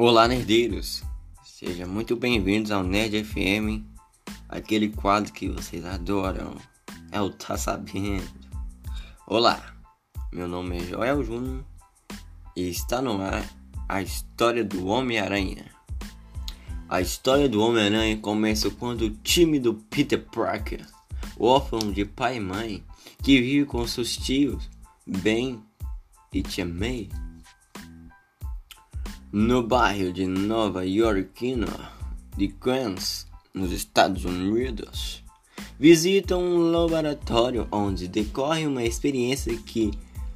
Olá, nerdeiros! Sejam muito bem-vindos ao Nerd FM, aquele quadro que vocês adoram. É o Tá Sabendo. Olá, meu nome é Joel Júnior e está no ar a história do Homem-Aranha. A história do Homem-Aranha começa quando o time do Peter Parker, órfão de pai e mãe, que vive com seus tios, Ben e Tia May, no bairro de Nova Yorkina de Queens, nos Estados Unidos, visitam um laboratório onde decorre uma experiência que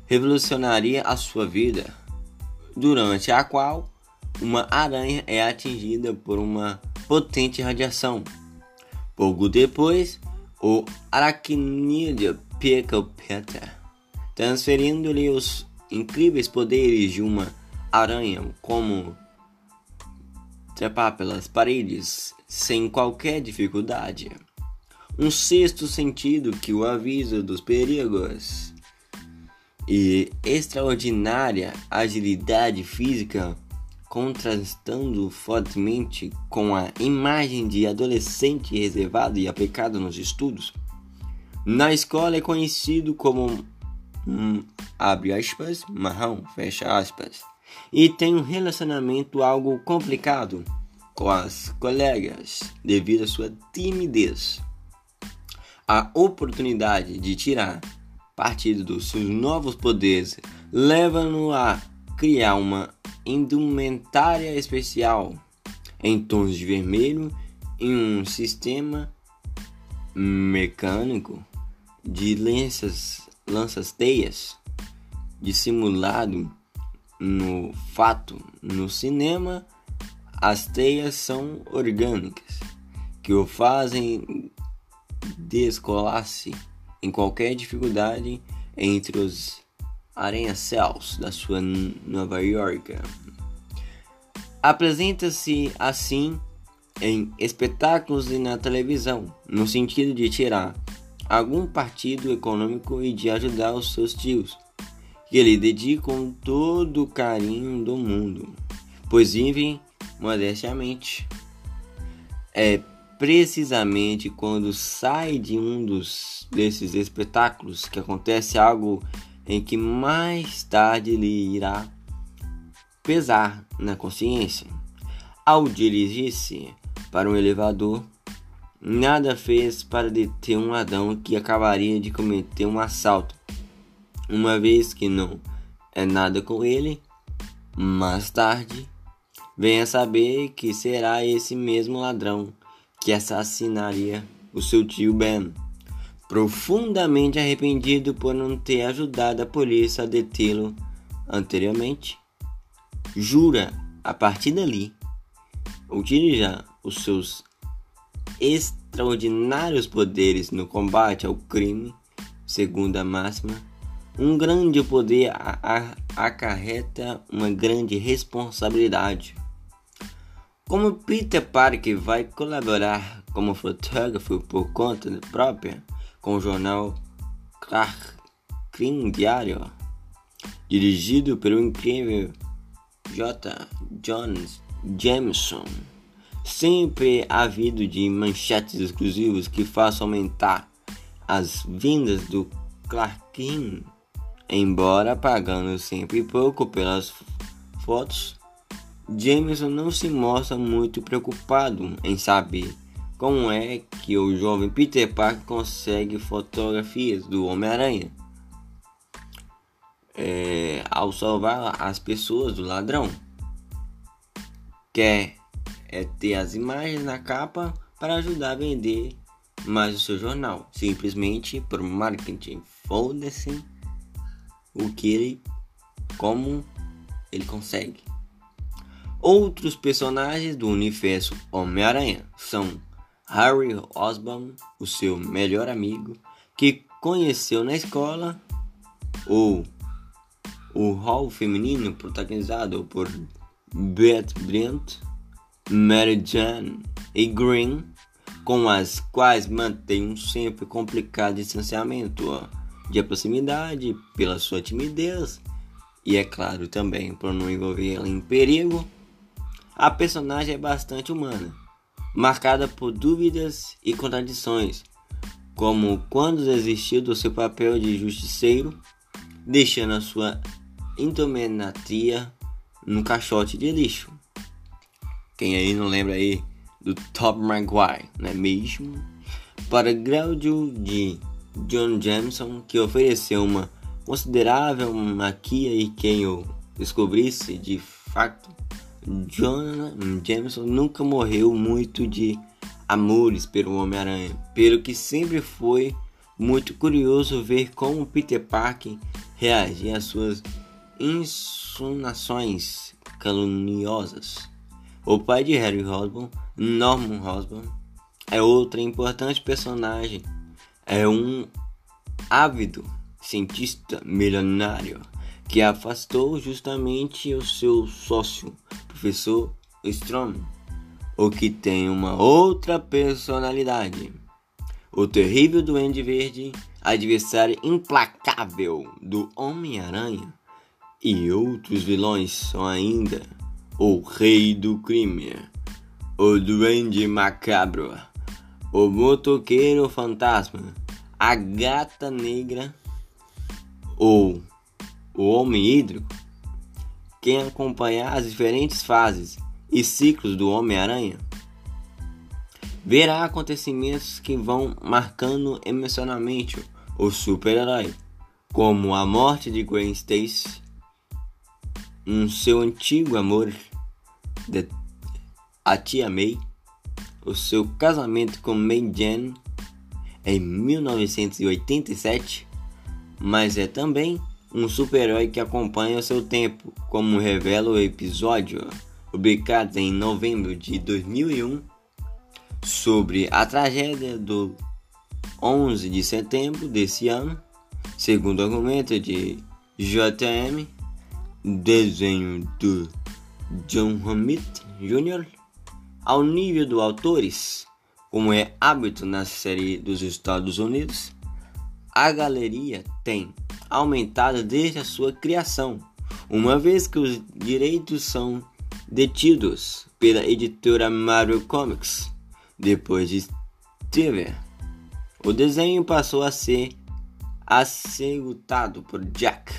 revolucionaria a sua vida, durante a qual uma aranha é atingida por uma potente radiação. Pouco depois, o aracnídeo pica o Peter, transferindo-lhe os incríveis poderes de uma aranha como trepar pelas paredes sem qualquer dificuldade. Um sexto sentido que o avisa dos perigos e extraordinária agilidade física contrastando fortemente com a imagem de adolescente reservado e aplicado nos estudos. Na escola é conhecido como um, abre aspas, marrão, fecha aspas e tem um relacionamento algo complicado com as colegas devido à sua timidez. A oportunidade de tirar partido dos seus novos poderes leva-no a criar uma indumentária especial em tons de vermelho em um sistema mecânico de lanças, lanças teias dissimulado no fato, no cinema, as teias são orgânicas, que o fazem descolar-se em qualquer dificuldade entre os aranha-céus da sua Nova York. Apresenta-se assim em espetáculos e na televisão, no sentido de tirar algum partido econômico e de ajudar os seus tios que lhe dedicam todo o carinho do mundo, pois vivem modestamente. É precisamente quando sai de um dos desses espetáculos que acontece algo em que mais tarde lhe irá pesar na consciência. Ao dirigir-se para um elevador, nada fez para deter um ladrão que acabaria de cometer um assalto uma vez que não é nada com ele, mais tarde venha saber que será esse mesmo ladrão que assassinaria o seu tio Ben. Profundamente arrependido por não ter ajudado a polícia a detê-lo anteriormente, jura a partir dali utilizar os seus extraordinários poderes no combate ao crime, segundo a máxima um grande poder acarreta uma grande responsabilidade. Como Peter Parker vai colaborar como fotógrafo por conta própria com o jornal Clark Crime Diário, dirigido pelo incrível J. Jones Jameson, sempre havido de manchetes exclusivas que façam aumentar as vendas do Clark Embora pagando sempre pouco pelas fotos, Jameson não se mostra muito preocupado em saber como é que o jovem Peter Parker consegue fotografias do Homem-Aranha é, ao salvar as pessoas do ladrão. Quer é ter as imagens na capa para ajudar a vender mais o seu jornal, simplesmente por marketing. Foda-se o que ele como ele consegue. Outros personagens do universo Homem-Aranha são Harry Osborn, o seu melhor amigo, que conheceu na escola, ou o hall feminino protagonizado por Beth Brent, Mary Jane e Green, com as quais mantém um sempre complicado distanciamento de proximidade, pela sua timidez e, é claro, também por não envolver ela em perigo. a personagem é bastante humana, marcada por dúvidas e contradições, como quando desistiu do seu papel de justiceiro, deixando a sua indominatia no caixote de lixo. Quem aí não lembra aí do Top Maguire, não é mesmo? Para Gaudio de John Jameson, que ofereceu uma considerável maquia e quem o descobrisse de fato, John Jameson nunca morreu muito de amores pelo Homem-Aranha, pelo que sempre foi muito curioso ver como Peter Parker reagia às suas insinuações caluniosas. O pai de Harry Osborn, Norman Osborn, é outra importante personagem. É um ávido cientista milionário que afastou justamente o seu sócio, professor Strom, o que tem uma outra personalidade. O terrível Duende Verde, adversário implacável do Homem-Aranha, e outros vilões são ainda o Rei do Crime, o Duende Macabro, o Motoqueiro Fantasma, a Gata Negra ou o Homem Hídrico. Quem acompanhar as diferentes fases e ciclos do Homem-Aranha verá acontecimentos que vão marcando emocionalmente o super-herói, como a morte de Gwen Stacy um seu antigo amor, a tia May, o seu casamento com May Jane em 1987, mas é também um super-herói que acompanha o seu tempo, como revela o episódio publicado em novembro de 2001 sobre a tragédia do 11 de setembro desse ano, segundo argumento de JM desenho do John Hammett Jr. ao nível dos autores, como é hábito na série dos Estados Unidos, a galeria tem aumentado desde a sua criação, uma vez que os direitos são detidos pela editora Marvel Comics. Depois de Steve, o desenho passou a ser assegurado por Jack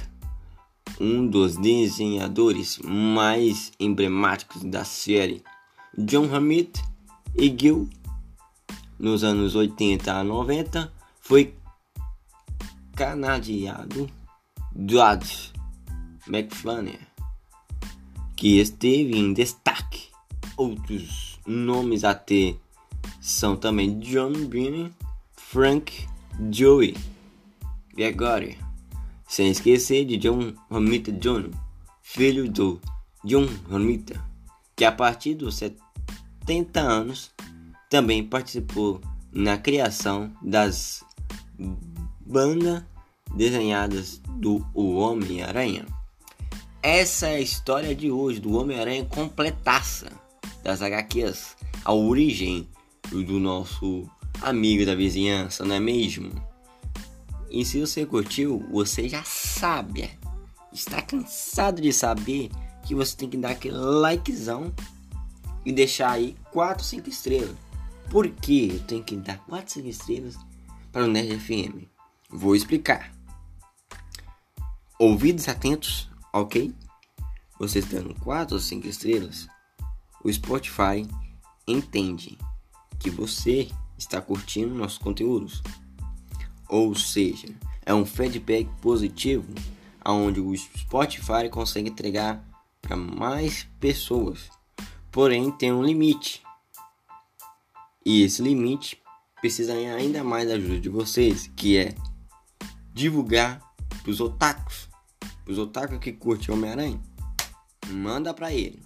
um dos desenhadores mais emblemáticos da série, John Hammett e Gil, nos anos 80 a 90, foi canadiado Dodge McFlanagan, que esteve em destaque. Outros nomes a ter são também John Bean, Frank Joey, Gregory sem esquecer de John Romita Jr., filho do John Romita, que a partir dos 70 anos também participou na criação das bandas desenhadas do Homem-Aranha. Essa é a história de hoje do Homem-Aranha completaça das HQs, a origem do nosso amigo da vizinhança, não é mesmo? E se você curtiu, você já sabe, está cansado de saber que você tem que dar aquele likezão e deixar aí 4, 5 estrelas. Por que eu tenho que dar 4, 5 estrelas para o Nerd FM? Vou explicar. Ouvidos atentos, ok? Você dando 4 ou 5 estrelas, o Spotify entende que você está curtindo nossos conteúdos ou seja, é um feedback positivo onde o Spotify consegue entregar para mais pessoas. Porém, tem um limite. E esse limite precisa ainda mais da ajuda de vocês, que é divulgar para os otakus, para os otakus que curtem Homem-Aranha. Manda para ele.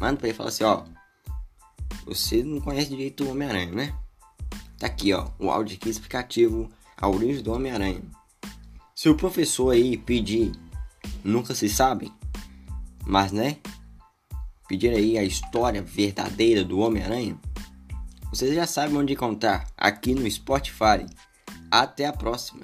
Manda para ele e fala assim, ó, você não conhece direito o Homem-Aranha, né? Tá aqui, ó, o áudio aqui explicativo a origem do Homem-Aranha. Se o professor aí pedir, nunca se sabe, mas né? Pedir aí a história verdadeira do Homem-Aranha, vocês já sabem onde encontrar aqui no Spotify. Até a próxima!